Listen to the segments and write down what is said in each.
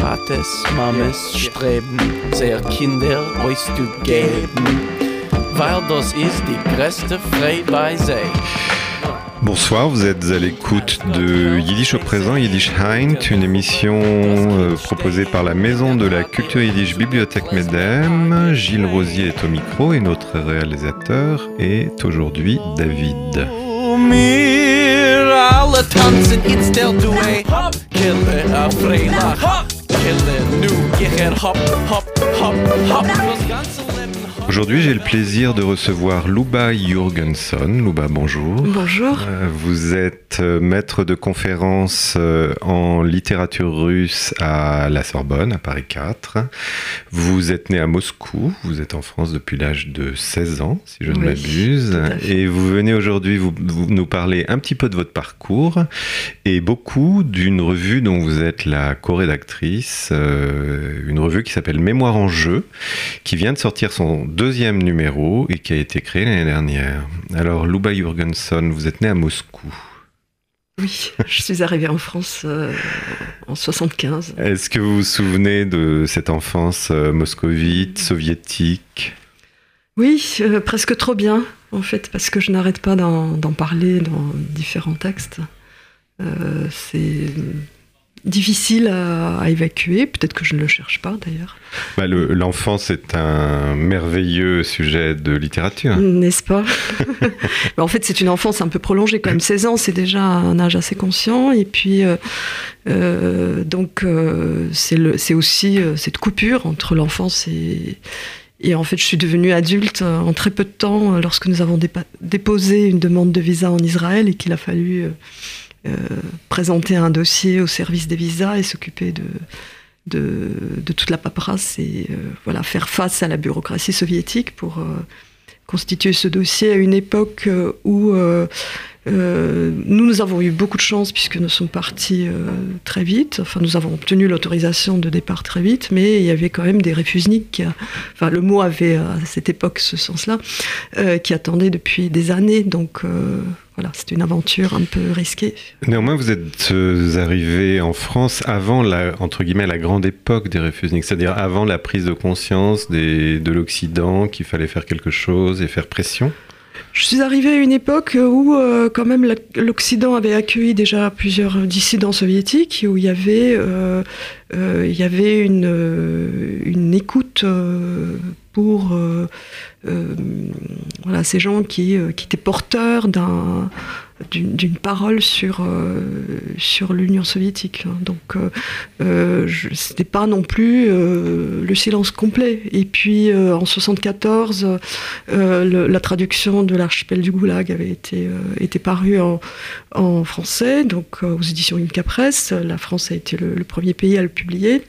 Tates, Mames streben, sehr Kinder euch zu geben, weil das ist die größte Freude bei sich. Bonsoir, vous êtes à l'écoute de Yiddish au présent, Yiddish Heint, une émission euh, proposée par la Maison de la Culture Yiddish Bibliothèque Medem. Gilles Rosier est au micro et notre réalisateur est aujourd'hui David. killen. Nu geht er hopp, hopp, hopp, hopp. Das ganze Aujourd'hui, j'ai le plaisir de recevoir Luba Jurgenson. Luba, bonjour. Bonjour. Euh, Vous êtes euh, maître de conférence euh, en littérature russe à la Sorbonne, à Paris 4. Vous êtes né à Moscou. Vous êtes en France depuis l'âge de 16 ans, si je ne Oui, m'abuse. Et vous venez aujourd'hui vous, vous nous parler un petit peu de votre parcours et beaucoup d'une revue dont vous êtes la co-rédactrice, euh, une revue qui s'appelle Mémoire en jeu, qui vient de sortir son deuxième numéro et qui a été créée l'année dernière. Alors, Luba Jurgenson, vous êtes né à Moscou. Oui, je suis arrivée en France euh, en 75. Est-ce que vous vous souvenez de cette enfance euh, moscovite, soviétique? Oui, euh, presque trop bien, en fait, parce que je n'arrête pas d'en d'en parler dans différents textes. Euh, C'est difficile à, à évacuer, peut-être que je ne le cherche pas d'ailleurs, Bah, le- L'enfance est un merveilleux sujet de littérature. n'est-ce pas? Mais En fait, c'est une enfance un peu prolongée, quand même. 16 ans, c'est déjà un âge assez conscient, et puis euh, euh, donc euh, c'est aussi cette coupure entre l'enfance et Et en fait, je suis devenue adulte en très peu de temps lorsque nous avons déposé une demande de visa en Israël et qu'il a fallu euh, présenter un dossier au service des visas et s'occuper de, toute la paperasse et euh, voilà, faire face à la bureaucratie soviétique pour euh, constituer ce dossier à une époque où nous, nous avons eu beaucoup de chance puisque nous sommes partis très vite. Enfin, nous avons obtenu l'autorisation de départ très vite, mais il y avait quand même des réfusniks. qui, enfin, le mot avait à cette époque ce sens-là, qui attendaient depuis des années. Donc, voilà, c'était une aventure un peu risquée. Néanmoins, vous êtes euh, arrivé en France avant la, entre guillemets, la grande époque des réfusniks, c'est-à-dire avant la prise de conscience de l'Occident qu'il fallait faire quelque chose et faire pression? Je suis arrivée à une époque où, euh, quand même, l'Occident avait accueilli déjà plusieurs dissidents soviétiques, où il y avait, euh, euh, une, écoute pour ces gens qui étaient porteurs d'un d'une parole sur, euh, sur l'Union soviétique. hein. Donc, euh, euh, c'était pas non plus euh, le silence complet. Et puis, en 74, euh, le- la traduction de l'archipel du Goulag avait été, parue en, en français, donc aux éditions Inca Press. La France a été le, premier pays à le publier.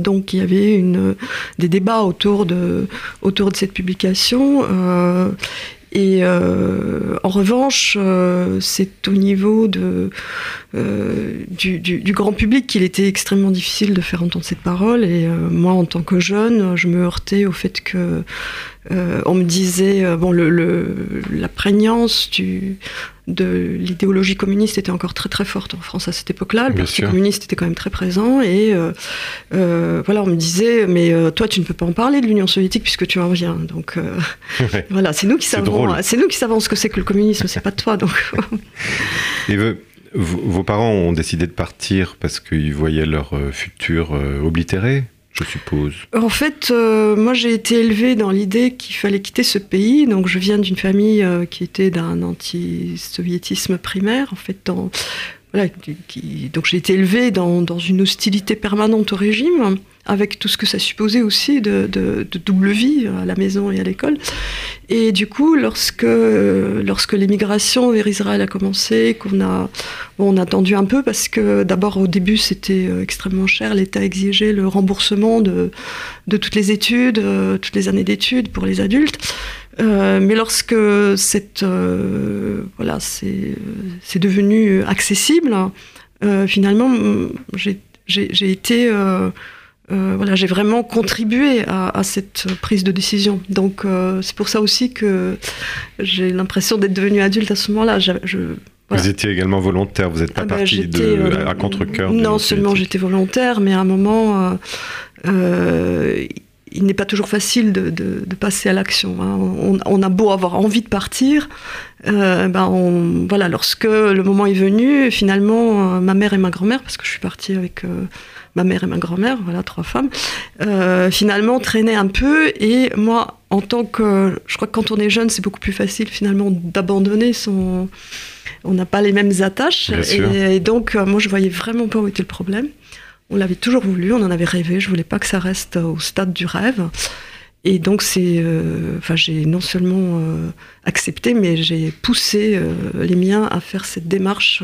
Donc il y avait une, des débats autour de, autour de cette publication. Et euh, en revanche, euh, c'est au niveau de, euh, du, du- du grand public qu'il était extrêmement difficile de faire entendre cette parole. Et euh, moi, en tant que jeune, je me heurtais au fait que euh, on me disait, euh, bon, le, le- la prégnance du, de l'idéologie communiste était encore très très forte en France à cette époque-là. Le Bien Parti sûr. communiste était quand même très présent et euh, euh, voilà, on me disait, mais euh, toi, tu ne peux pas en parler de l'Union soviétique puisque tu en viens. Donc Ouais. voilà, c'est nous qui savons, drôle. c'est nous qui savons ce que c'est que le communisme, c'est pas toi. Donc Et vos, parents ont décidé de partir parce qu'ils voyaient leur futur oblitéré, je suppose. En fait, euh, moi j'ai été élevée dans l'idée qu'il fallait quitter ce pays. Donc je viens d'une famille euh, qui était d'un anti-soviétisme primaire. En fait, donc j'ai été élevée dans une hostilité permanente au régime, avec tout ce que ça supposait aussi de, double vie à la maison et à l'école. Et du coup, lorsque, lorsque l'émigration vers Israël a commencé, qu'on a, on a attendu un peu parce que d'abord au début c'était euh, extrêmement cher, l'État exigeait le remboursement de, de toutes les études, euh, toutes les années d'études pour les adultes. Euh, mais lorsque cette, voilà, c'est devenu accessible, euh, finalement, j'ai été, euh, voilà, j'ai vraiment contribué à, à cette prise de décision. Donc, euh, c'est pour ça aussi que j'ai l'impression d'être devenue adulte à ce moment-là. Je, Vous étiez également volontaire, vous n'êtes pas Ah parti j'étais, de, euh, à contre-cœur de Non seulement j'étais volontaire, mais à un moment, il n'est pas toujours facile de, de- de passer à l'action. hein. On, on a beau avoir envie de partir, euh, ben on, voilà, lorsque le moment est venu, finalement, euh, ma mère et ma grand-mère, parce que je suis partie avec euh, ma mère et ma grand-mère, voilà, trois femmes, euh, finalement traînaient un peu. Et moi, en tant que. Je crois que quand on est jeune, c'est beaucoup plus facile finalement d'abandonner son. On n'a pas les mêmes attaches. Et, et donc, euh, moi, je voyais vraiment pas où était le problème. On l'avait toujours voulu, on en avait rêvé. Je voulais pas que ça reste au stade du rêve. Et donc, c'est, euh, enfin, j'ai non seulement euh, accepté, mais j'ai poussé euh, les miens à faire cette démarche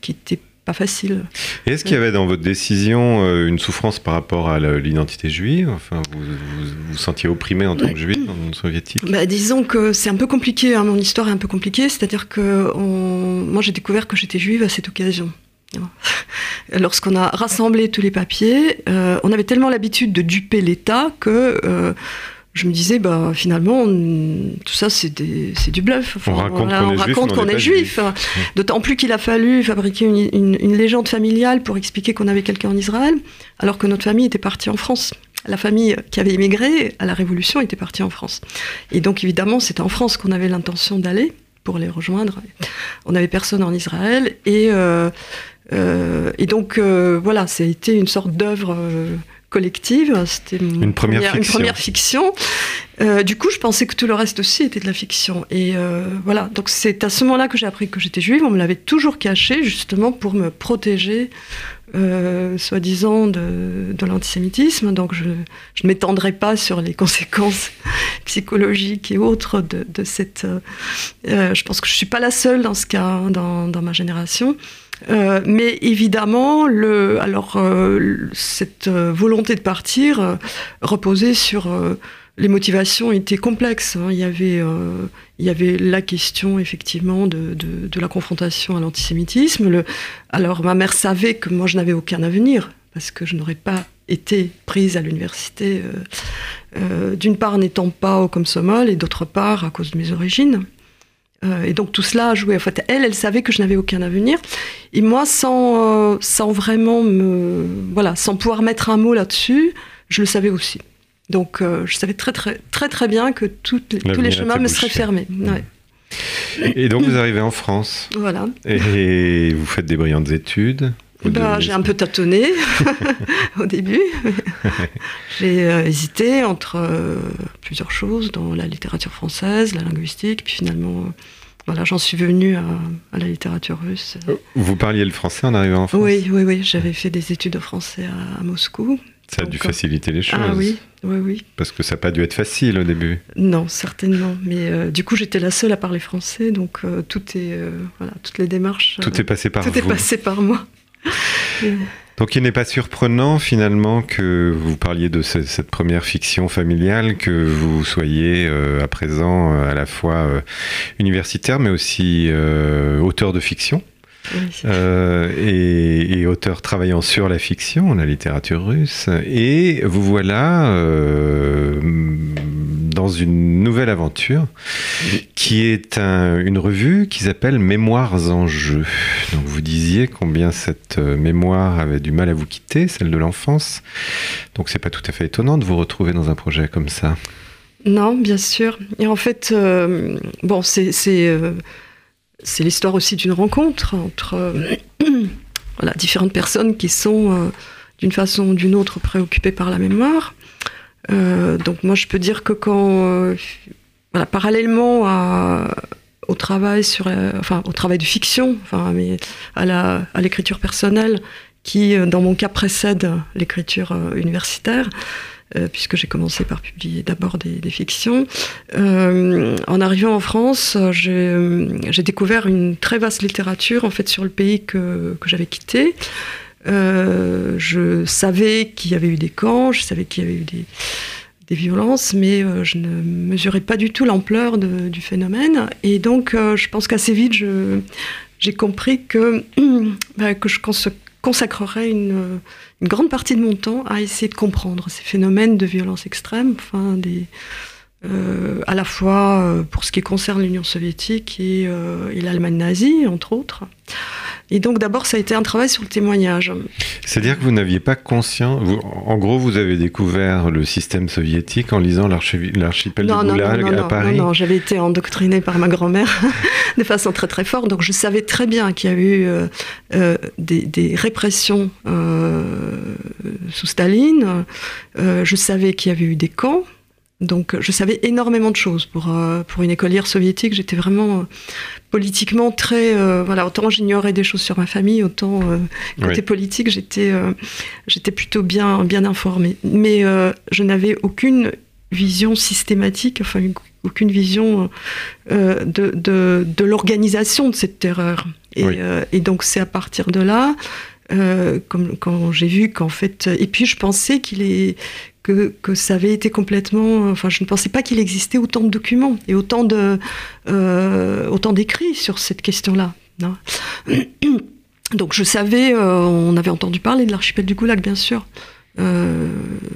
qui était pas facile. Est-ce qu'il y avait dans votre décision euh, une souffrance par rapport à l'identité juive? Enfin, vous, vous vous sentiez opprimé en tant que juif dans l'Union soviétique? Bah, disons que c'est un peu compliqué, hein, mon histoire est un peu compliquée, c'est-à-dire que on- moi j'ai découvert que j'étais juive à cette occasion. Lorsqu'on a rassemblé tous les papiers, euh, on avait tellement l'habitude de duper l'État que euh, je me disais, bah, finalement, on- tout ça c'est du bluff. Enfin, On raconte qu'on est juif, on est juif. D'autant plus qu'il a fallu fabriquer une, une- une légende familiale pour expliquer qu'on avait quelqu'un en Israël, alors que notre famille était partie en France. La famille qui avait immigré à la Révolution était partie en France. Et donc, évidemment, c'était en France qu'on avait l'intention d'aller pour les rejoindre. On n'avait personne en Israël. Et, euh, euh, et donc, euh, voilà, ça a été une sorte d'œuvre collective. C'était Une première une fiction. première fiction. Euh, du coup, je pensais que tout le reste aussi était de la fiction. Et euh, voilà, donc c'est à ce moment-là que j'ai appris que j'étais juive. On me l'avait toujours caché, justement, pour me protéger, euh, soi-disant, de, de l'antisémitisme. Donc je, je ne m'étendrai pas sur les conséquences psychologiques et autres de, de cette... je pense que je ne suis pas la seule dans ce cas, hein, dans, dans ma génération. Euh, mais évidemment, le, alors, euh, cette euh, volonté de partir euh, reposait sur les motivations étaient complexes. hein. Il, y avait, il y avait la question effectivement de, la confrontation à l'antisémitisme. Alors ma mère savait que moi je n'avais aucun avenir parce que je n'aurais pas été prise à l'université, d'une part n'étant pas au Komsomol et d'autre part à cause de mes origines. Euh, et donc tout cela a joué. En fait, elle, elle savait que je n'avais aucun avenir. Et moi, sans, euh, sans vraiment me, voilà, sans pouvoir mettre un mot là-dessus, je le savais aussi. Donc, euh, je savais très très très très bien que toutes tous les chemins me seraient fermés. Ouais. Et donc vous arrivez en France Voilà. et vous faites des brillantes études. Bah, devenez- j'ai un peu tâtonné au début. j'ai euh, hésité entre euh, plusieurs choses, dans la littérature française, la linguistique, puis finalement, euh, voilà, j'en suis venue à, à la littérature russe. Vous parliez le français en arrivant en France? Oui, oui, oui, j'avais fait des études de français à, à Moscou. Ça a dû faciliter les choses. Ah oui, oui, oui. Parce que ça n'a pas dû être facile au début. Non, certainement. Mais euh, du coup, j'étais la seule à parler français, donc euh, tout est, euh, voilà, toutes les démarches. Tout est passé par tout vous. est passé par moi. Donc il n'est pas surprenant finalement que vous parliez de ce- cette première fiction familiale, que vous soyez euh, à présent euh, à la fois euh, universitaire mais aussi auteur de fiction oui. et, et auteur travaillant sur la fiction, la littérature russe. Et vous voilà dans une nouvelle aventure qui est un- une revue qui s'appelle Mémoires en jeu. Donc vous disiez combien cette euh, mémoire avait du mal à vous quitter, celle de l'enfance. Donc c'est pas tout à fait étonnant de vous retrouver dans un projet comme ça. Non, bien sûr. Et en fait, euh, bon, euh, c'est l'histoire aussi d'une rencontre entre différentes personnes qui sont d'une façon ou d'une autre préoccupées par la mémoire. Euh, donc moi, je peux dire que quand, euh, voilà, parallèlement au travail sur, enfin, au travail de fiction, enfin, mais à la à l'écriture personnelle, qui, euh, dans mon cas, précède l'écriture universitaire, puisque j'ai commencé par publier d'abord des, fictions. En arrivant en France, j'ai découvert une très vaste littérature en fait sur le pays que j'avais quitté. Euh, je savais qu'il y avait eu des camps, je savais qu'il y avait eu des, violences, mais euh, je ne mesurais pas du tout l'ampleur du phénomène. Et donc, euh, je pense qu'assez vite, j'ai compris que, bah, je cons- consacrerais une, grande partie de mon temps à essayer de comprendre ces phénomènes de violence extrême, à la fois pour ce qui concerne l'Union soviétique et, et l'Allemagne nazie, entre autres. Et donc d'abord, ça a été un travail sur le témoignage. C'est-à-dire que vous n'aviez pas conscience, en gros, vous avez découvert le système soviétique en lisant l'archipel de Goulag à Paris Non, non, j'avais été endoctrinée par ma grand-mère de façon très très forte, donc je savais très bien qu'il y a eu euh, euh, des, répressions euh, sous Staline, je savais qu'il y avait eu des camps, donc je savais énormément de choses pour, pour une écolière soviétique. J'étais vraiment politiquement très euh, voilà autant j'ignorais des choses sur ma famille autant euh, côté politique j'étais euh, j'étais plutôt bien bien informée. Mais je n'avais aucune vision systématique enfin aucune vision de, de, de l'organisation de cette terreur. Et, et donc c'est à partir de là comme quand j'ai vu qu'en fait et puis je pensais qu'il est que, ça avait été complètement. Enfin, je ne pensais pas qu'il existait autant de documents et autant de euh, autant d'écrits sur cette question-là. Hein. Donc, je savais, euh, on avait entendu parler de l'archipel du Goulag, bien sûr. Euh,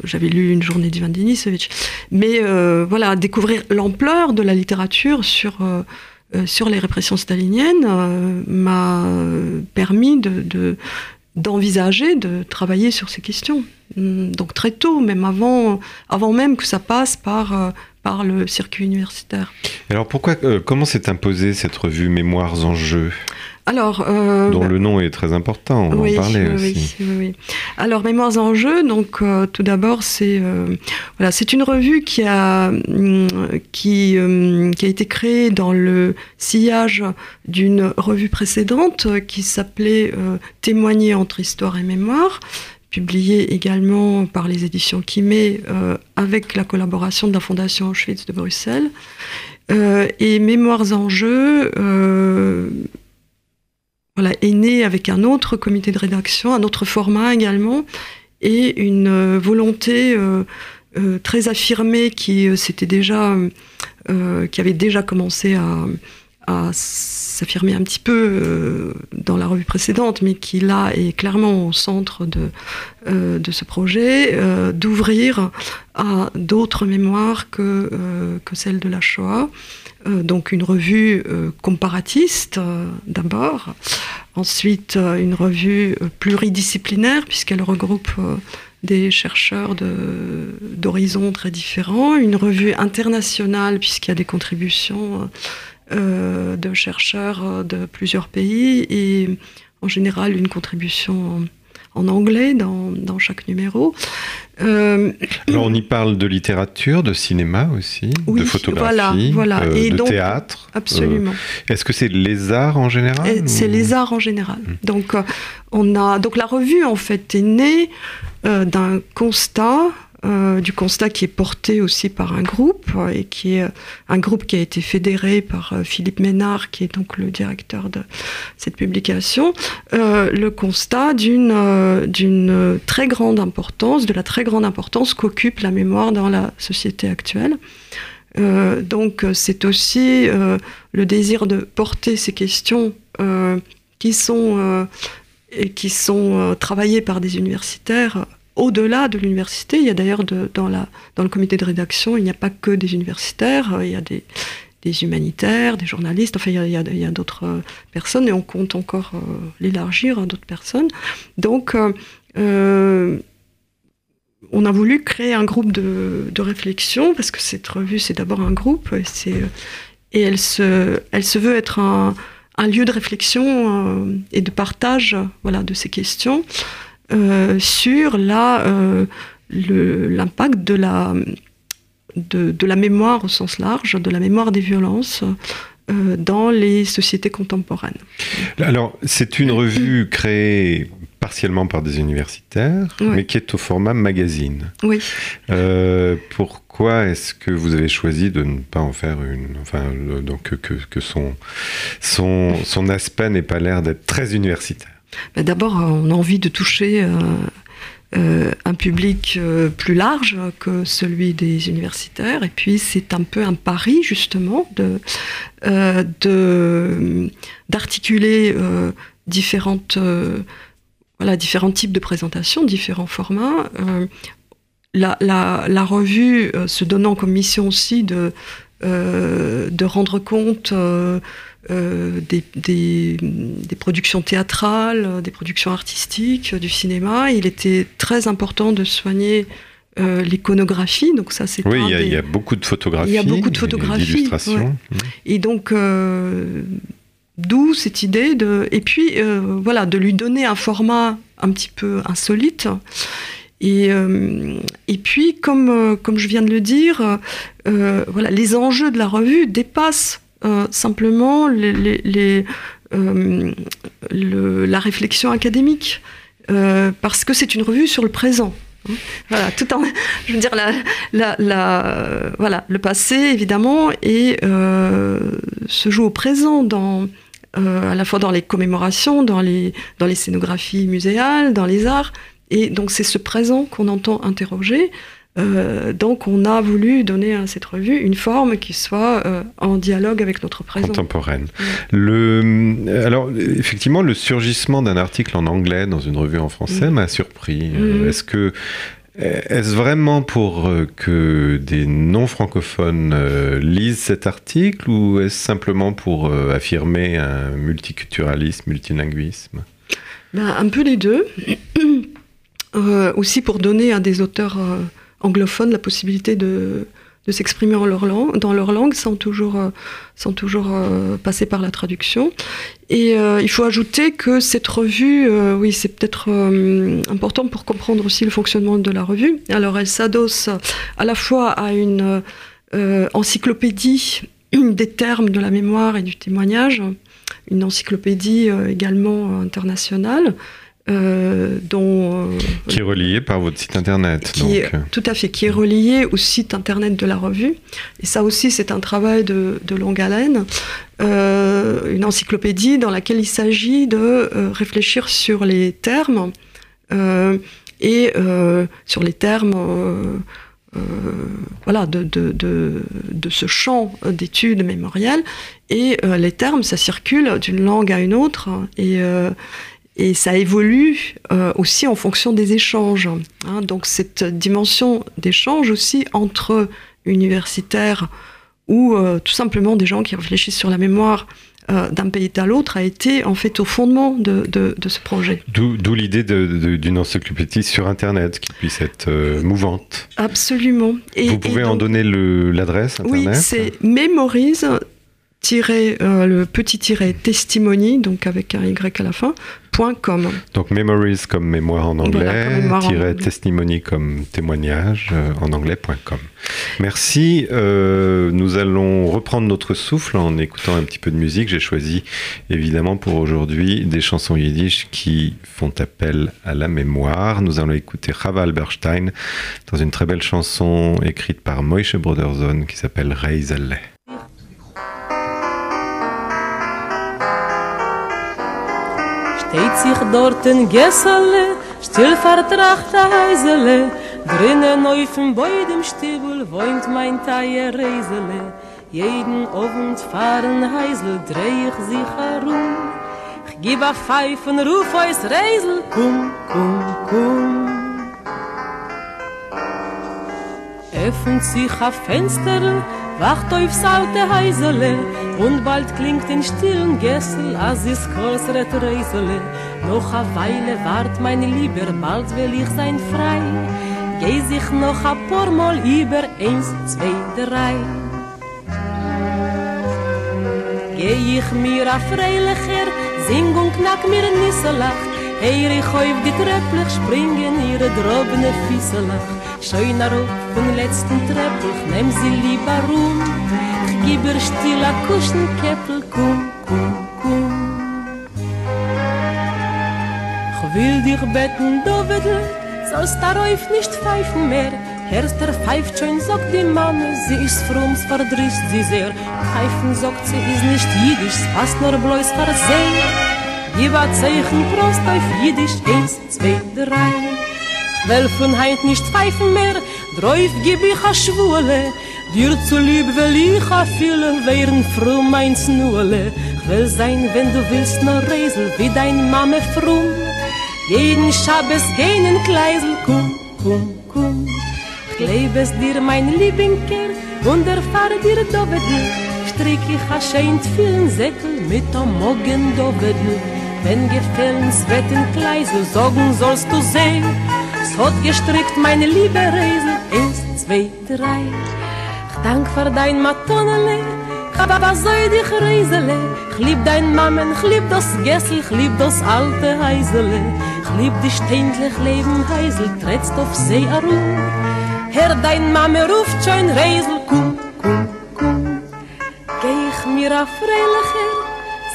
j'avais lu une journée d'Ivan Denisovitch. Mais voilà, découvrir l'ampleur de la littérature sur, sur les répressions staliniennes m'a permis de, d'envisager de travailler sur ces questions. Hmm, donc très tôt, même avant, avant même que ça passe par, euh, par le circuit universitaire. Alors pourquoi, euh, comment s'est imposée cette revue Mémoires en jeu? Alors, euh, dont le nom est très important, on oui, en parlait oui, aussi. Oui, Alors, Mémoires en jeu, donc euh, tout d'abord, c'est euh, voilà, c'est une revue qui a mm, qui, qui a été créée dans le sillage d'une revue précédente qui s'appelait Témoigner entre histoire et mémoire publiée également par les éditions Kimé avec la collaboration de la Fondation Auschwitz de Bruxelles. et Mémoires en jeu voilà, est né avec un autre comité de rédaction, un autre format également, et une euh, volonté euh, euh, très affirmée qui déjà, qui avait déjà commencé à, s'affirmer un petit peu dans la revue précédente, mais qui là est clairement au centre de, de ce projet, d'ouvrir à d'autres mémoires que, que celle de la Shoah. Euh, donc une revue euh, comparatiste euh, d'abord, ensuite une revue pluridisciplinaire puisqu'elle regroupe des chercheurs d'horizons très différents, une revue internationale puisqu'il y a des contributions de chercheurs de plusieurs pays et en général une contribution en anglais dans, dans chaque numéro. Euh, Alors on y parle de littérature, de cinéma aussi, de photographie, voilà, euh, de théâtre. Absolument. Euh, est-ce que c'est les arts en général C'est les arts en général. Hmm. Donc on a donc la revue en fait est née d'un constat euh, du constat qui est porté aussi par un groupe euh, et qui est euh, un groupe qui a été fédéré par Philippe Ménard, qui est donc le directeur de cette publication, le constat d'une d'une très grande importance, de la très grande importance qu'occupe la mémoire dans la société actuelle. donc c'est aussi le désir de porter ces questions qui sont qui sont travaillées par des universitaires au-delà de l'université. Il y a d'ailleurs dans, le comité de rédaction, il n'y a pas que des universitaires, euh, il y a des, humanitaires, des journalistes, enfin il y a, d'autres euh, personnes et on compte encore euh, l'élargir à d'autres personnes. Donc on a voulu créer un groupe de, réflexion parce que cette revue c'est d'abord un groupe et, et elle, se, elle se veut être un, lieu de réflexion et de partage voilà, de ces questions. Euh, sur euh, l'impact de la, de, la mémoire au sens large, de la mémoire des violences euh, dans les sociétés contemporaines. Alors, c'est une revue créée partiellement par des universitaires, mais qui est au format magazine. Oui. pourquoi est-ce que vous avez choisi de ne pas en faire une, enfin, donc que, que son, son, son aspect n'ait pas l'air d'être très universitaire bah, d'abord, on a envie de toucher euh, euh, un public euh, plus large que celui des universitaires. Et puis, c'est un peu un pari, justement, de, d'articuler voilà, différents types de présentations, différents formats. la, revue se donnant comme mission aussi de, de rendre compte des, des, des, productions théâtrales, des productions artistiques, du cinéma, il était très important de soigner euh, l'iconographie. Donc ça, c'est oui, il y, y, a beaucoup de photographies. Il y a beaucoup de photographies. Ouais. Mmh. Et donc, euh, d'où cette idée de, et puis euh, voilà, de lui donner un format un petit peu insolite. Et, euh, et puis, comme, comme je viens de le dire, voilà, les enjeux de la revue dépassent simplement les, les le, la réflexion académique, parce que c'est une revue sur le présent. Voilà, tout en, je veux dire, la, voilà, le passé évidemment et euh, se joue au présent dans, euh, à la fois dans les commémorations, dans les, dans les scénographies muséales, dans les arts, et donc c'est ce présent qu'on entend interroger. Euh, donc on a voulu donner à cette revue une forme qui soit euh, en dialogue avec notre présent. Contemporaine. Ouais. Le, alors effectivement, le surgissement d'un article en anglais dans une revue en français mmh. m'a surpris. Mmh. Est-ce que est-ce vraiment pour que des non-francophones lisent cet article ou est-ce simplement pour affirmer un multiculturalisme, multilinguisme? Ben, Un peu les deux. euh, aussi pour donner à des auteurs euh, anglophones la possibilité de, de s'exprimer dans leur langue sans toujours, euh, sans toujours euh, passer par la traduction. Et euh, il faut ajouter que cette revue, oui, c'est peut-être important pour comprendre aussi le fonctionnement de la revue. Alors elle s'adosse à la fois à une encyclopédie des termes de la mémoire et du témoignage, une encyclopédie également internationale. Euh, dont, euh, qui est relié par votre site internet. Qui donc. Est, tout à fait, qui est relié au site internet de la revue. Et ça aussi, c'est un travail de, de longue haleine. Euh, une encyclopédie dans laquelle il s'agit de euh, réfléchir sur les termes euh, et euh, sur les termes. voilà, de, de, de, de, ce champ d'études mémorielles. Et les termes, ça circule d'une langue à une autre. Et, et ça évolue euh, aussi en fonction des échanges. Hein. Donc cette dimension d'échange aussi entre universitaires ou euh, tout simplement des gens qui réfléchissent sur la mémoire euh, d'un pays à l'autre a été en fait au fondement de, de, de ce projet. D'où l'idée d'une encyclopédie sur Internet qui puisse être mouvante. Absolument. Et, Vous pouvez et donc, en donner l'adresse Oui, c'est Memories tiret, euh, le petit tiret testimony, donc avec un Y à la fin, .com. Donc memories comme mémoire en anglais, voilà, tiret anglais. testimony comme témoignage euh, en anglais.com. Merci. Euh, nous allons reprendre notre souffle en écoutant un petit peu de musique. J'ai choisi évidemment pour aujourd'hui des chansons yiddish qui font appel à la mémoire. Nous allons écouter Chava Alberstein dans une très belle chanson écrite par Moishe Broderson qui s'appelle Reisele. Steht sich dort ein Gessele, still vertracht ein Heisele, drinnen auf dem Beut im Stiebel wohnt mein Teier Reisele. Jeden Abend fahren Heisel, dreh ich sich herum. Ich gib a Pfeif ruf aus Reisel, kum, kum, kum. Öffnet sich a Fenster, wacht aufs alte Heisele, und bald klingt in stillen Gessel, als ist größere Reisele. Noch a Weile wart, meine Lieber, bald will ich sein frei. Geh sich noch a paar Mal über, eins, zwei, drei. Geh ich mir a freilicher, sing und knack mir Nisselach, Heer ich auf die Trepplich springen, ihre drobene Fieselach. Schön auf den letzten Trepplich, nehm sie lieber rum. Ich gib ihr still a Kuschenkäppel, kum, kum, kum. Ich will dich betten, Dovedl, sollst darauf nicht pfeifen mehr. Erst der pfeift schon, sagt die Mama, sie ist fromm, es verdrießt sie sehr. Pfeifen, sagt sie, ist nicht jiddisch, es passt nur bloß versehen. Gib a Zeichen, Prost auf Jiddisch, eins, zwei, drei. Will von heint nicht pfeifen mehr, drauf gib ich a Schwule. Dir zu lieb will ich a viele, wären froh mein Snule. Ich will sein, wenn du willst, nur Reisel, wie dein Mame fromm. Jeden Schabes gehen in Kleisel, kum, kum, kum. Kleib es dir, mein Liebenker, und erfahr dir Dovedl. Strick ich a schein vielen Säckel mit am Morgen Dovedl. Wenn gefällens Wetten Kleisel, sorgen sollst du sehen. Es hat gestrickt, meine liebe Reisel, eins, zwei, drei. Ich dank für dein Matonele, aber was soll dich Reisele? Ich lieb dein Mammen, ich lieb das Gessel, ich lieb das alte Heisele. Ich lieb dich ständlich Leben, Heisel, trittst auf See Aru. Herr, dein Mame ruft schon Reisel, kum, kum, kum. Geh ich mir auf Freilacher,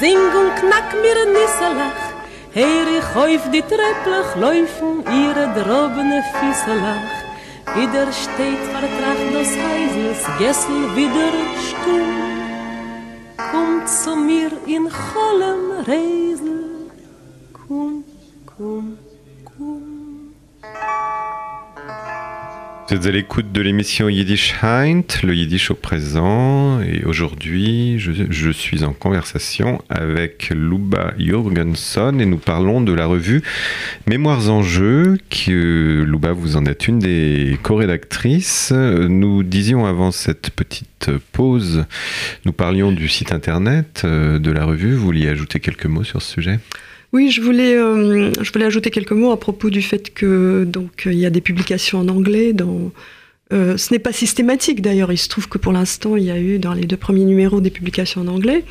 sing und knack mir ein Nisselach. Her ich auf die Trepplach, laufen ihre drobene Fieselach. Wieder steht vertracht das Heisels, Gessel wieder stumm. Kommt zu mir in Cholem, Reisel, kum, kum, kum. Vous êtes à l'écoute de l'émission Yiddish Heint, le Yiddish au présent, et aujourd'hui je, suis en conversation avec Luba Jorgenson et nous parlons de la revue Mémoires en jeu, que Luba vous en êtes une des co-rédactrices. Nous disions avant cette petite pause, nous parlions du site internet euh, de la revue, vous vouliez ajouter quelques mots sur ce sujet? Oui, je voulais, euh, je voulais ajouter quelques mots à propos du fait que donc il y a des publications en anglais. Dans, euh, ce n'est pas systématique d'ailleurs. Il se trouve que pour l'instant, il y a eu dans les deux premiers numéros des publications en anglais.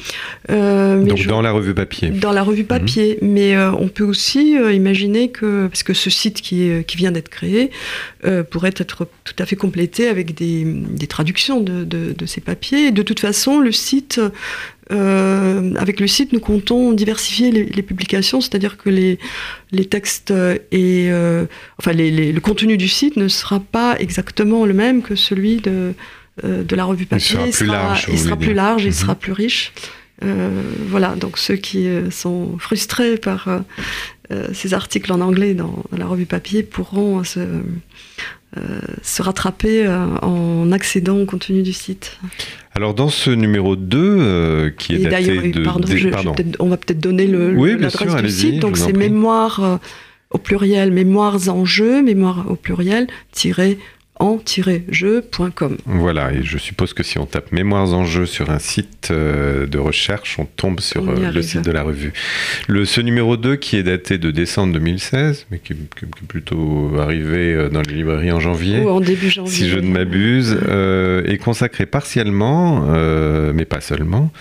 Euh, donc je, dans la revue papier. Dans la revue papier, mmh. mais on peut aussi imaginer que parce que ce site qui, est, qui vient d'être créé pourrait être tout à fait complété avec des, des traductions de, de, de, ces papiers. Et de toute façon, le site euh, avec le site, nous comptons diversifier les, les publications, c'est-à-dire que les, les textes et euh, enfin les, les, le contenu du site ne sera pas exactement le même que celui de, euh, de la revue papier. Il sera plus large. Il sera plus large, il sera plus riche. Euh, voilà, donc ceux qui sont frustrés par euh, ces articles en anglais dans, dans, la revue papier pourront se, se rattraper en accédant au contenu du site. Alors dans ce numéro 2, euh, qui est Et daté de... Pardon, des, je, pardon. Je on va peut-être donner le, oui, l'adresse sûr, du site. Donc c'est mémoire euh, au pluriel, mémoires en jeu, mémoire au pluriel, tiré en-jeu.com. Voilà, et je suppose que si on tape Mémoires en jeu sur un site euh, de recherche, on tombe sur On euh, le site de la revue. Le, ce numéro 2 qui est daté de décembre 2016, mais qui, qui- qui est plutôt arrivé euh, dans les librairies en janvier, Ou en début janvier. si je ne m'abuse, euh, est consacré partiellement, euh, mais pas seulement.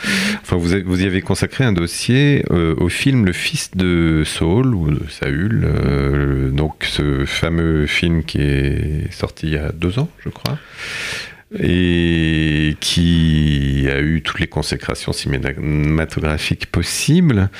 Enfin, vous, avez- vous y avez consacré un dossier euh, au film Le Fils de Saul ou de Saül, donc ce fameux film qui est sorti il y a deux ans, je crois, et qui a eu toutes les consécrations cinématographiques possibles.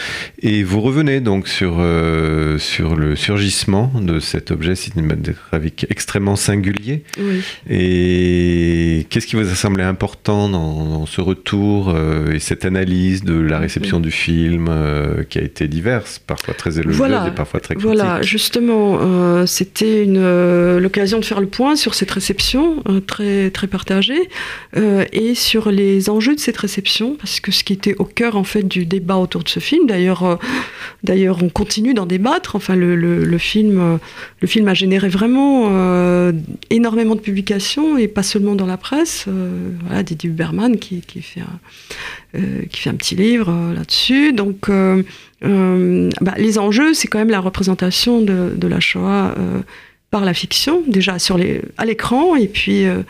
Et vous revenez donc sur, euh, sur le surgissement de cet objet cinématographique extrêmement singulier. Oui. Et qu'est-ce qui vous a semblé important dans, dans ce retour euh, et cette analyse de la réception du film euh, qui a été diverse, parfois très élogieuse Voilà. et parfois très critique Voilà, justement, c'était l'occasion de faire le point sur cette réception très, très euh, et sur les enjeux de cette réception, parce que ce qui était au cœur en fait du débat autour de ce film, d'ailleurs, euh, d'ailleurs, on continue d'en débattre. Enfin, le, film, euh, le film a généré vraiment énormément de publications et pas seulement dans la presse. Voilà, Didier Huberman qui, fait un, qui fait un petit livre là-dessus. Donc bah, les enjeux, c'est quand même la représentation de, la Shoah par la fiction, déjà sur les, à l'écran, et puis euh,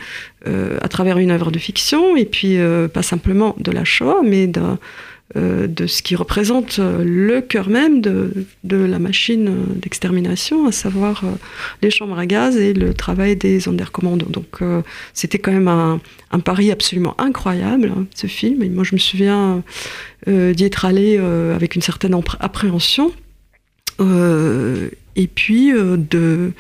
euh, à travers une œuvre de fiction, et puis euh, pas simplement de la Shoah, mais d'un, de ce qui représente le cœur même de, de la machine d'extermination, à savoir les chambres à gaz et le travail des Sonderkommando. Donc euh, c'était quand même un, un pari absolument incroyable, hein, ce film. Et moi, je me souviens d'y être allé avec une certaine appréhension. Euh, et puis, euh, de,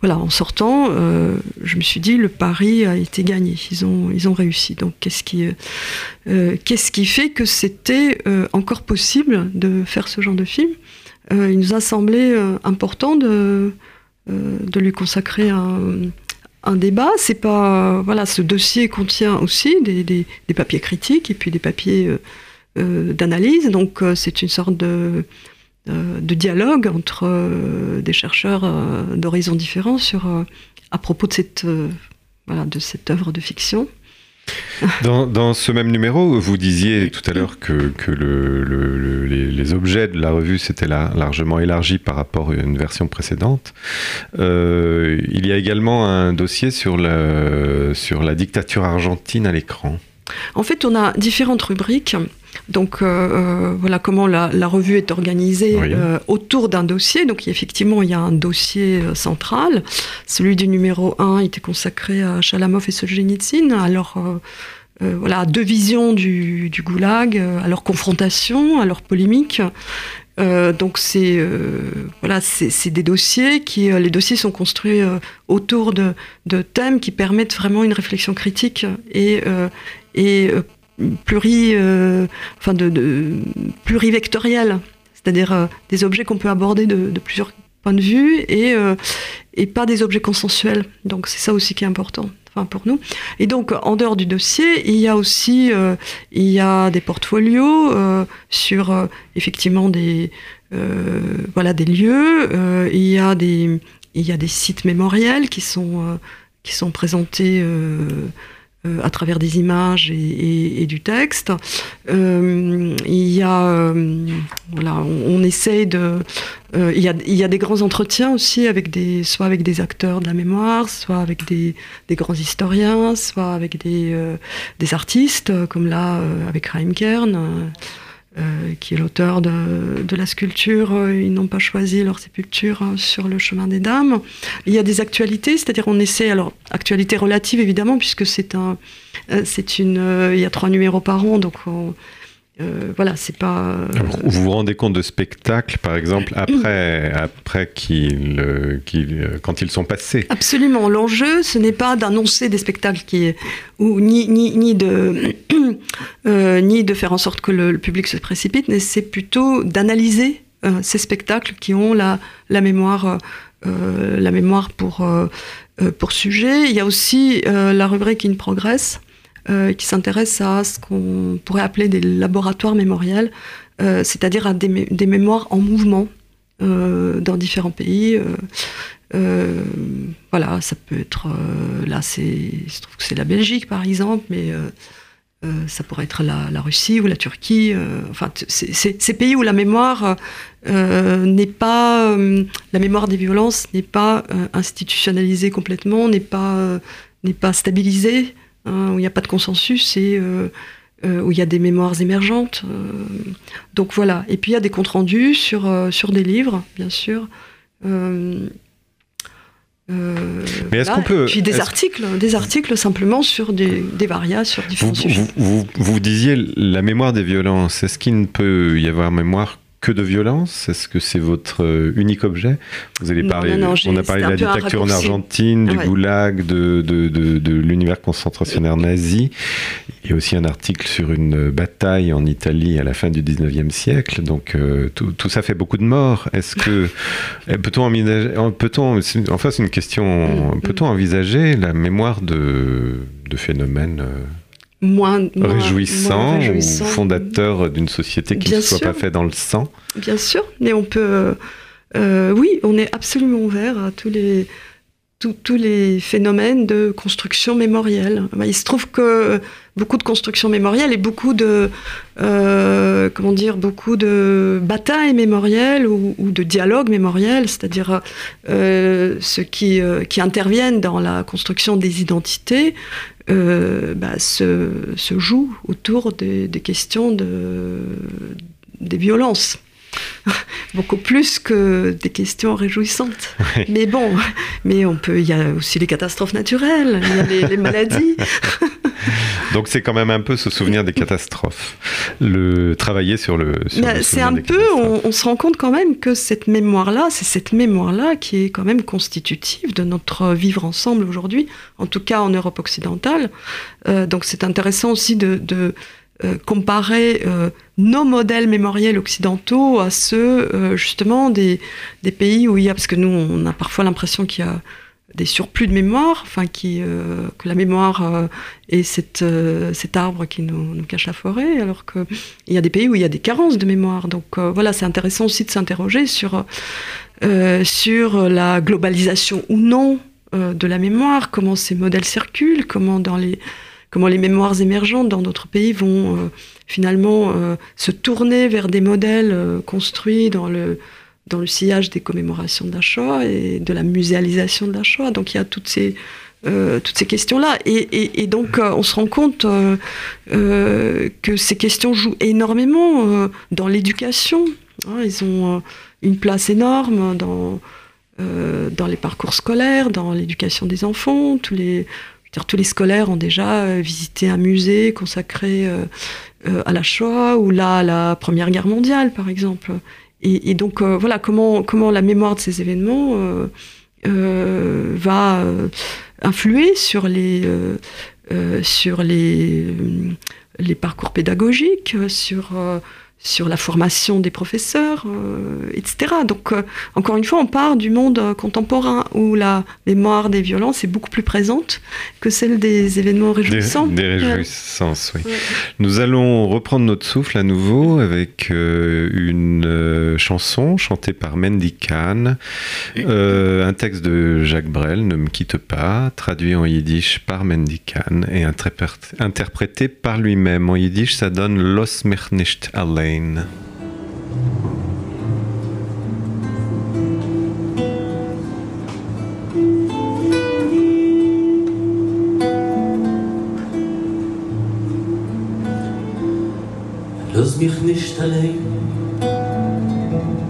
voilà, en sortant, euh, je me suis dit, le pari a été gagné. Ils ont, ils ont réussi. Donc, qu'est-ce qui, qu'est-ce qui fait que c'était encore possible de faire ce genre de film? Il nous a semblé important de, de lui consacrer un, un débat. C'est pas, voilà, ce dossier contient aussi des, des, des papiers critiques et puis des papiers euh, d'analyse. Donc, euh, c'est une sorte de de dialogue entre euh, des chercheurs euh, d'horizons différents sur, euh, à propos de cette, euh, voilà, de cette œuvre de fiction. Dans, dans, ce même numéro, vous disiez tout à l'heure que, que le, le, les, objets de la revue s'étaient largement élargis par rapport à une version précédente. Euh, il y a également un dossier sur la, sur la dictature argentine à l'écran. En fait, on a différentes rubriques. Donc euh, euh, voilà comment la, la, revue est organisée Oui. euh, autour d'un dossier. Donc effectivement, il y a un dossier euh, central. Celui du numéro 1 était consacré à Chalamov et Solzhenitsyn. Alors voilà, à deux visions du, du goulag, à leur confrontation, à leur polémique. Donc c'est voilà, c'est des dossiers qui les dossiers sont construits autour de, de thèmes qui permettent vraiment une réflexion critique et et euh, pluri euh, enfin de, de plurivectorielle, c'est-à-dire euh, des objets qu'on peut aborder de, plusieurs points de vue et et pas des objets consensuels. Donc c'est ça aussi qui est important. Enfin, pour nous. Et donc, en dehors du dossier, il y a aussi il y a des portfolios sur effectivement des voilà des lieux. il y a des il y a des sites mémoriels qui sont qui sont présentés euh, à travers des images et, et- et du texte. Euh, il y a euh, voilà, on, on essaye de euh, il, y a, il y a des grands entretiens aussi avec des soit avec des acteurs de la mémoire, soit avec des, des grands historiens, soit avec des, euh, des artistes comme là avec Raim Kern. Euh, qui est l'auteur de, de la sculpture euh, Ils n'ont pas choisi leur sépulture euh, sur le chemin des dames. Il y a des actualités, c'est-à-dire on essaie, alors actualité relative évidemment, puisque c'est un, euh, c'est une, euh, il y a trois numéros par an, donc on- euh, voilà, c'est pas. euh, Vous vous rendez compte de spectacles, par exemple, après, après qu'ils, euh, quand ils sont passés Absolument. L'enjeu, ce n'est pas d'annoncer des spectacles qui, ou ni, ni, ni, de, euh, ni de faire en sorte que le, le public se précipite, mais c'est plutôt d'analyser euh, ces spectacles qui ont la, la mémoire, la mémoire pour, pour sujet. Il y a aussi la rubrique In Progress qui s'intéresse à ce qu'on pourrait appeler des laboratoires mémoriels, euh, c'est-à-dire à des, mé- des mémoires en mouvement euh, dans différents pays. euh, euh, voilà, ça peut être euh, là, c'est, je trouve que c'est la Belgique par exemple, mais euh, euh, ça pourrait être la, la Russie ou la Turquie. euh, enfin, c'est, ces pays où la mémoire euh, n'est pas, euh, la mémoire des violences n'est pas euh, institutionnalisée complètement, n'est pas, euh, n'est pas stabilisée, hein, où il n'y a pas de consensus et euh, euh, où il y a des mémoires émergentes. euh, donc voilà. Et puis il y a des comptes rendus sur, sur des livres, bien sûr. Euh, Mais est-ce qu'on peut- Et puis des articles, des articles simplement sur des, des varias, sur vous, différents sujets. vous, vous, vous disiez la mémoire des violences. Est-ce qu'il ne peut y avoir mémoire que de violence Est-ce que c'est votre euh, unique objet Vous allez parler, non, non, j'ai- on a parlé de la dictature en. Argentine, du Ouais. goulag, de, de, de, de l'univers concentrationnaire nazi. Il y a aussi un article sur une bataille en Italie à la fin du 19e siècle. Donc euh, tout, tout ça fait beaucoup de morts. Est-ce que eh, peut-on envisager, peut-on, enfin c'est une question, Mm, peut-on envisager la mémoire de, de phénomènes euh, moins, moins- réjouissants moins ou fondateurs d'une société qui Bien ne soit sûr. pas faite dans le sang? Bien sûr, mais on peut. euh, oui, on est absolument ouvert à tous les, tous, les phénomènes de construction mémorielle. Il se trouve que beaucoup de construction mémorielle et beaucoup de. euh, Beaucoup de batailles mémorielles ou, de dialogues mémoriels, c'est-à-dire euh, ceux qui, euh, qui interviennent dans la construction des identités. bah, se, jouent autour des, des questions de, des violences. Beaucoup plus que des questions réjouissantes. Mais bon, mais on peut. Il y a aussi les catastrophes naturelles, il y a les, les maladies. Donc c'est quand même un peu se souvenir des catastrophes, le travailler sur le. C'est un peu. On, on se rend compte quand même que cette mémoire-là, c'est cette mémoire-là qui est quand même constitutive de notre vivre ensemble aujourd'hui, en tout cas en Europe occidentale. Euh, donc c'est intéressant aussi de. de euh, comparer euh, nos modèles mémoriels occidentaux à ceux euh, justement des, pays où il y a parce que nous on a parfois l'impression qu'il y a des surplus de mémoire, enfin qui que la mémoire est cette, cet arbre qui nous, cache la forêt, alors que il y a des pays où il y a des carences de mémoire. Donc voilà, c'est intéressant aussi de s'interroger sur sur la globalisation ou non de la mémoire, comment ces modèles circulent, comment dans les comment les mémoires émergentes dans d'autres pays vont finalement se tourner vers des modèles construits dans le sillage des commémorations de la Shoah et de la muséalisation de la Shoah. Donc il y a toutes ces euh, questions-là. Et, donc, euh, on se rend compte euh, que ces questions jouent énormément dans l'éducation. Hein. ils ont une place énorme dans, dans les parcours scolaires, dans l'éducation des enfants. Tous les, tous les scolaires ont déjà visité un musée consacré à la Shoah ou là à la Première Guerre mondiale, par exemple. Et, donc, voilà comment, comment la mémoire de ces événements va influer sur les, euh, euh, sur les, les parcours pédagogiques, sur sur la formation des professeurs, euh, etc. Donc, euh, encore une fois, on part du monde euh, contemporain où la mémoire des violences est beaucoup plus présente que celle des événements réjouissants. Des, réjouissances, oui. Nous allons reprendre notre souffle à nouveau avec une chanson chantée par Mendy Khan, un texte de Jacques Brel, Ne me quitte pas, traduit en yiddish par Mendy Khan et interprété par lui-même. En yiddish, ça donne Los mich nicht allein. Rain. Lass mich nicht allein,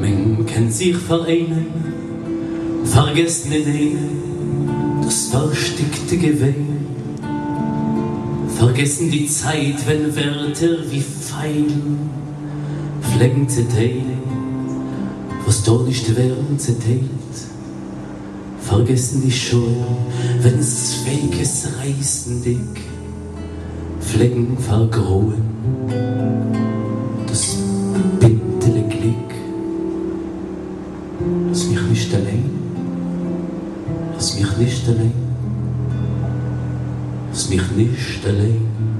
man kennt sich vereinen, vergessen in einen das verstickte Gewehen. Vergessen die Zeit, wenn Wörter wie Pfeilen Flecken zerteilen, was da nicht werden zerteilt. Vergessen die Scheu, wenn es Weges reißen dick, Flecken vergrauen, das bintele Glück. Lass mich nicht allein, lass mich nicht allein, lass mich nicht allein.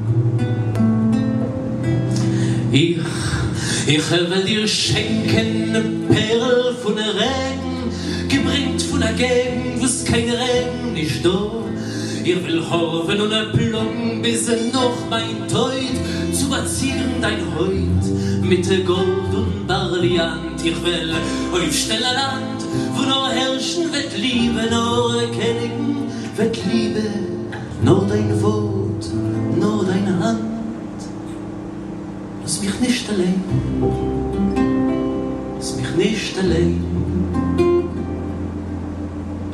Ich will dir schenken Perl von der Regen, gebringt von der Gegend, wo's kein Regen nicht da. Ich will horven und Plum, bis er noch mein Teut zu erziehen dein Heut mit der Gold und Barliant. Ich will auf schneller Land, wo nur herrschen wird Liebe, nur erkennen wird Liebe, nur dein Wort, nur deine Hand. Lass mich nicht allein. Lass mich nicht allein.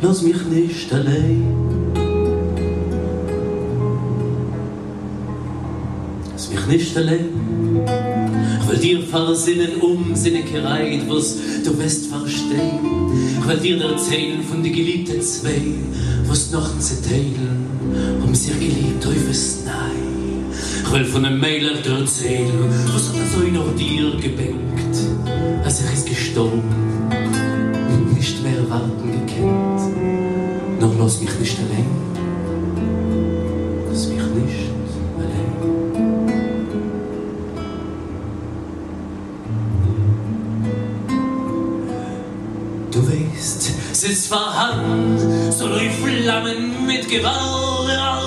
Lass mich nicht allein. Lass mich nicht allein. Ich will dir versinnen Umsinnigkeit, was du wirst verstehen. Ich will dir erzählen von die geliebten zwei, was noch zu teilen, um sie geliebt auf es Nein. Will von einem Mailer erzählen, was hat er so noch dir gebänkt, als er ist gestorben und nicht mehr warten gekannt. Noch lass mich nicht allein, lass mich nicht allein. Du weißt, es ist vorhanden, so läuft Flammen mit Gewalt,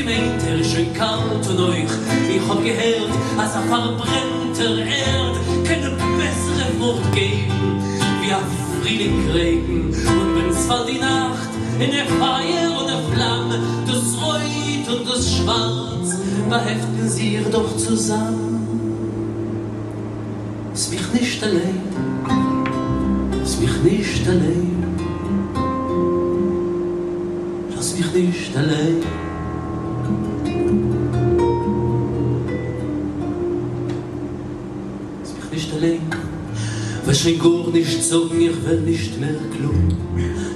gemeint, er schön kalt und euch. Ich hab gehört, als er verbrennt der Erd, keine bessere Wort geben, wie ein Frühling Und wenn's fall die Nacht, in der Feier und der Flamme, das Reut und das Schwarz, beheften sie ihr doch zusammen. Lass mich nicht allein, lass mich nicht allein, Schon gar nicht sagen, ich will nicht mehr glauben.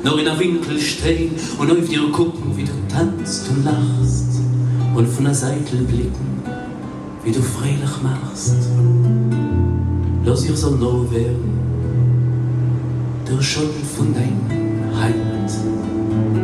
Nur in der Winkel stehen und auf dir gucken, wie du tanzt und lachst. Und von der Seite blicken, wie du freilich machst. Lass ich so noch werden, der Schatten von deiner Hand.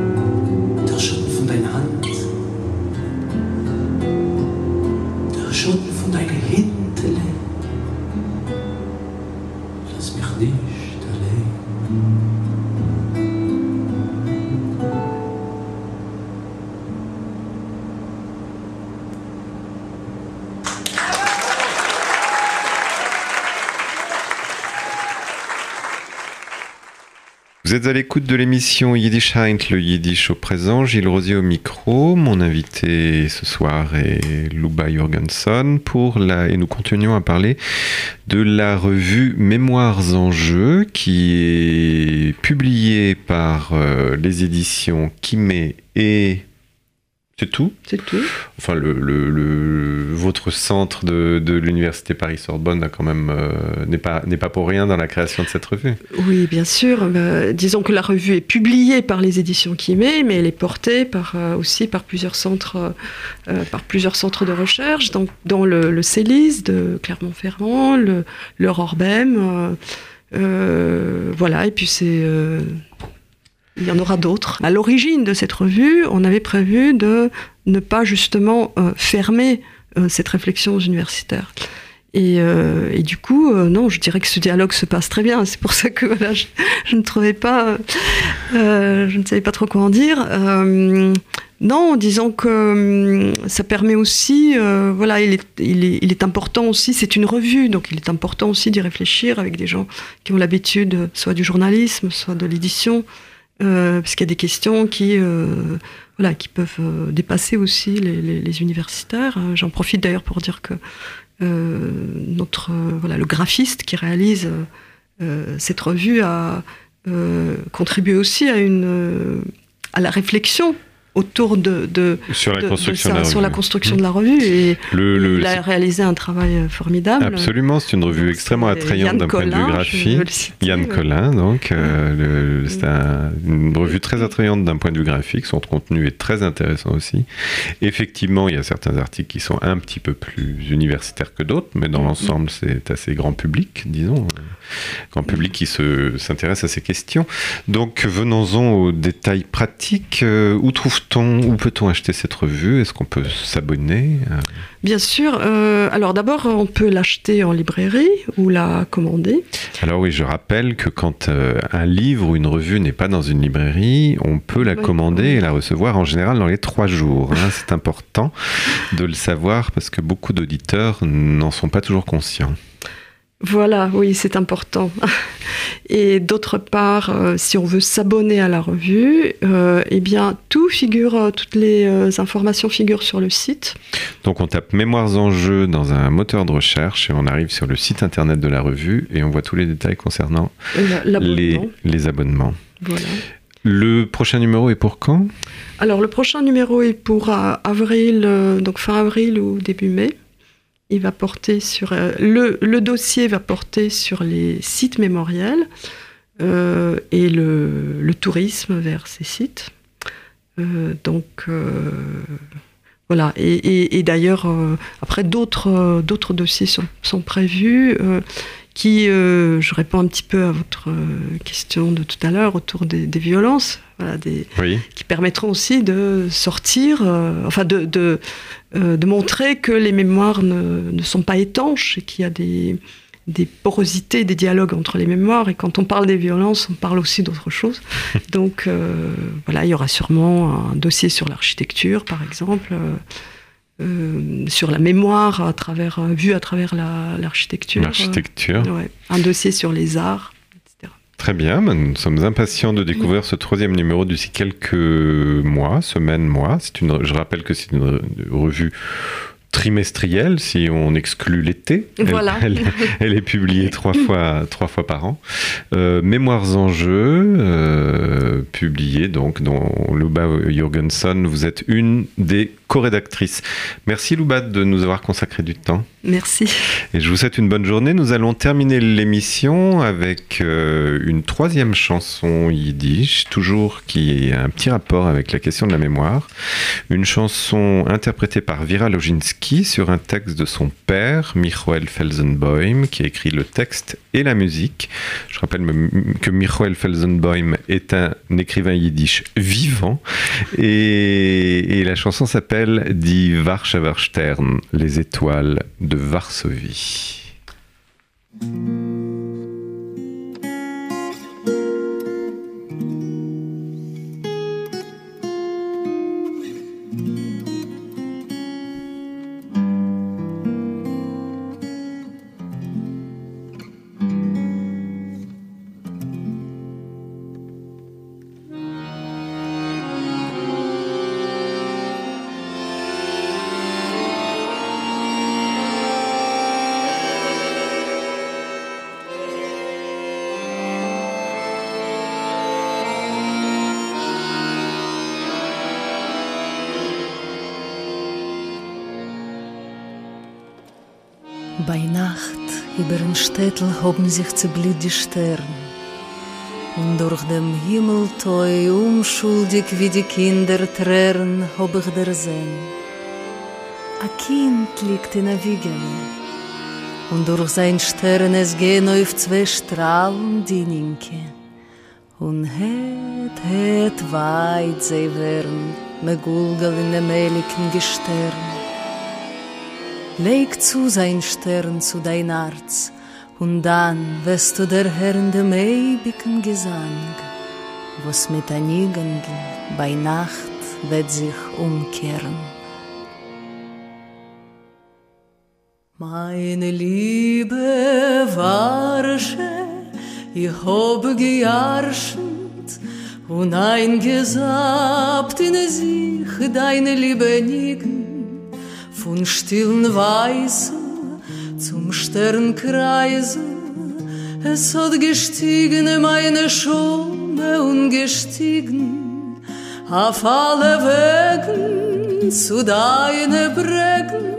Vous êtes à l'écoute de l'émission Yiddish Heint, le Yiddish au présent. Gilles Rosier au micro. Mon invité ce soir est Luba Jorgensen pour la, et nous continuons à parler de la revue Mémoires en jeu qui est publiée par euh, les éditions Kimé et c'est tout C'est tout. Enfin, le, le, le, votre centre de, de l'université Paris-Sorbonne quand même euh, n'est pas n'est pas pour rien dans la création de cette revue. Oui, bien sûr. Euh, disons que la revue est publiée par les éditions Kimé, mais elle est portée par euh, aussi par plusieurs centres euh, par plusieurs centres de recherche, donc dans le, le CELIS de Clermont-Ferrand, le, le Rorbem, voilà. Et puis c'est il y en aura d'autres. À l'origine de cette revue, on avait prévu de ne pas justement euh, fermer euh, cette réflexion universitaire. Et, euh, et, du coup, euh, non, je dirais que ce dialogue se passe très bien. C'est pour ça que voilà, je, ne trouvais pas, je ne savais pas trop quoi en dire. non, disons que ça permet aussi, voilà, il est important aussi, c'est une revue, donc il est important aussi d'y réfléchir avec des gens qui ont l'habitude, soit du journalisme, soit de l'édition, euh, parce qu'il y a des questions qui, euh, voilà, qui peuvent euh, dépasser aussi les, les, les universitaires. J'en profite d'ailleurs pour dire que notre, voilà, le graphiste qui réalise cette revue a contribué aussi à, une, à la réflexion autour de, de, sur la de, construction, de, sur la construction de la revue et le, le, il a réalisé un travail formidable. Absolument, c'est une revue Donc, extrêmement attrayante d'un point de vue graphique. Yann Collin, donc euh, c'est un, une revue très attrayante d'un point de vue graphique. Son contenu est très intéressant aussi. Effectivement, il y a certains articles qui sont un petit peu plus universitaires que d'autres, mais dans l'ensemble, c'est assez grand public, disons, grand public qui se s'intéresse à ces questions. Donc, venons-en aux détails pratiques. Euh, où trouve où peut-on acheter cette revue? Est-ce qu'on peut s'abonner Bien sûr. Euh, alors d'abord, on peut l'acheter en librairie ou la commander. Alors oui, je rappelle que quand euh, un livre ou une revue n'est pas dans une librairie, on peut la oui, commander et la recevoir en général dans les trois jours. Hein. C'est important de le savoir parce que beaucoup d'auditeurs n'en sont pas toujours conscients. Voilà, oui, c'est important. Et d'autre part, euh, si on veut s'abonner à la revue, euh, eh bien, tout figure, euh, toutes les informations figurent sur le site. Donc, on tape Mémoires en jeu dans un moteur de recherche et on arrive sur le site internet de la revue et on voit tous les détails concernant les, les, abonnements. Voilà. Le prochain numéro est pour quand? Alors, le prochain numéro est pour avril, donc fin avril ou début mai il va porter sur euh, le, le, dossier va porter sur les sites mémoriels euh, et le, le, tourisme vers ces sites. Euh, donc voilà. Et, et, et d'ailleurs après d'autres d'autres dossiers sont, sont prévus qui je réponds un petit peu à votre question de tout à l'heure autour des, des violences. Voilà, des, oui. qui permettront aussi de sortir, enfin de, de euh, de montrer que les mémoires ne, ne sont pas étanches et qu'il y a des, des, porosités, des dialogues entre les mémoires. Et quand on parle des violences, on parle aussi d'autre chose. Donc euh, voilà, il y aura sûrement un dossier sur l'architecture, par exemple. Euh, euh, sur la mémoire à travers, vue à travers l'architecture. La, l'architecture. ouais, un dossier sur les arts. Très bien, nous sommes impatients de découvrir ce troisième numéro d'ici quelques mois, semaines, mois. Une, je rappelle que c'est une revue trimestrielle si on exclut l'été. Voilà. Elle, est publiée trois fois, trois fois par an. Euh, Mémoires en jeu, euh, publiée donc dont Luba Jorgensen, vous êtes une des co-rédactrices. Merci Luba de nous avoir consacré du temps. Merci. Et je vous souhaite une bonne journée. Nous allons terminer l'émission avec euh, une troisième chanson yiddish, toujours qui a un petit rapport avec la question de la mémoire. Une chanson interprétée par Vira Loginski sur un texte de son père, Michael Felsenboim, qui a écrit le texte et la musique. Je rappelle que Michael Felsenboim est un écrivain yiddish vivant et, et la chanson s'appelle Die Warschauer Stern, les étoiles de Varsovie. Bei Nacht über den Städtel hoben sich zerblieb die Sterne. Und durch dem Himmeltoi unschuldig wie die Kinder trären hob ich der Sehn. A Kind liegt in a Wiegen. Und durch sein Stern es gehen auf zwei Strahlen die Ninke. Und het, het weit sie werden, me Gulgel in dem eiligen Gestern. Leg zu sein Stern zu dein Arz, und dann wirst du der Herr in dem ewigen Gesang, was mit ein Igendl bei Nacht wird sich umkehren. Meine Liebe warsche, ich hab gejarschend und eingesabt in sich deine Liebe nigen von stillen Weißen zum Sternkreisen. Es hat gestiegen in meine Schumme und gestiegen auf alle Wegen zu deine Bregen.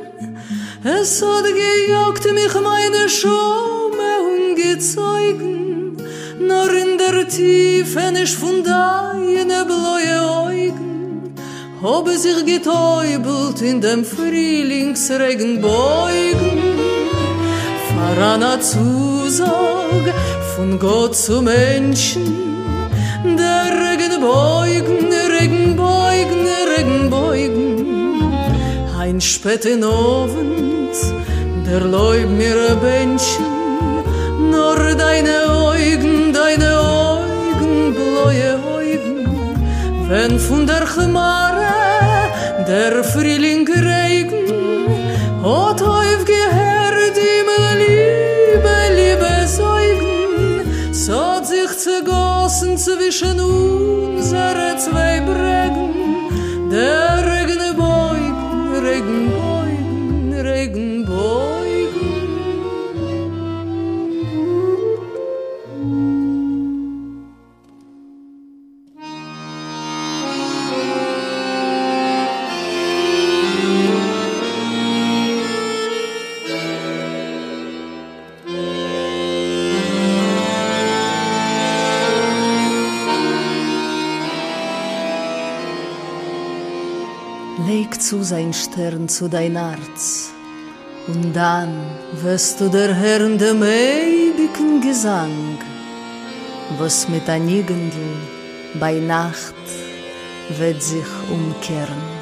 Es hat gejagt mich meine Schumme und gezeugen, nur in der Tiefe nicht von deine bläue Augen. Hob sich getäubelt in dem Frühlingsregenbeugen. Faran a Zusag von Gott zu Menschen. Der Regenbeugen, Regenbeugen, Regenbeugen. Ein späten Abend, der Leub mir Bändchen. Nur deine Augen, deine Augen, bläue Wenn von der Chmare der Frühling regen hat auf gehört im Liebe, Liebe Säugen so hat sich zergossen zwischen unsere zwei Bregen der zu dein Arz, und dann wirst du der Herr in dem ewigen Gesang, was mit ein Igendl bei Nacht wird sich umkehren.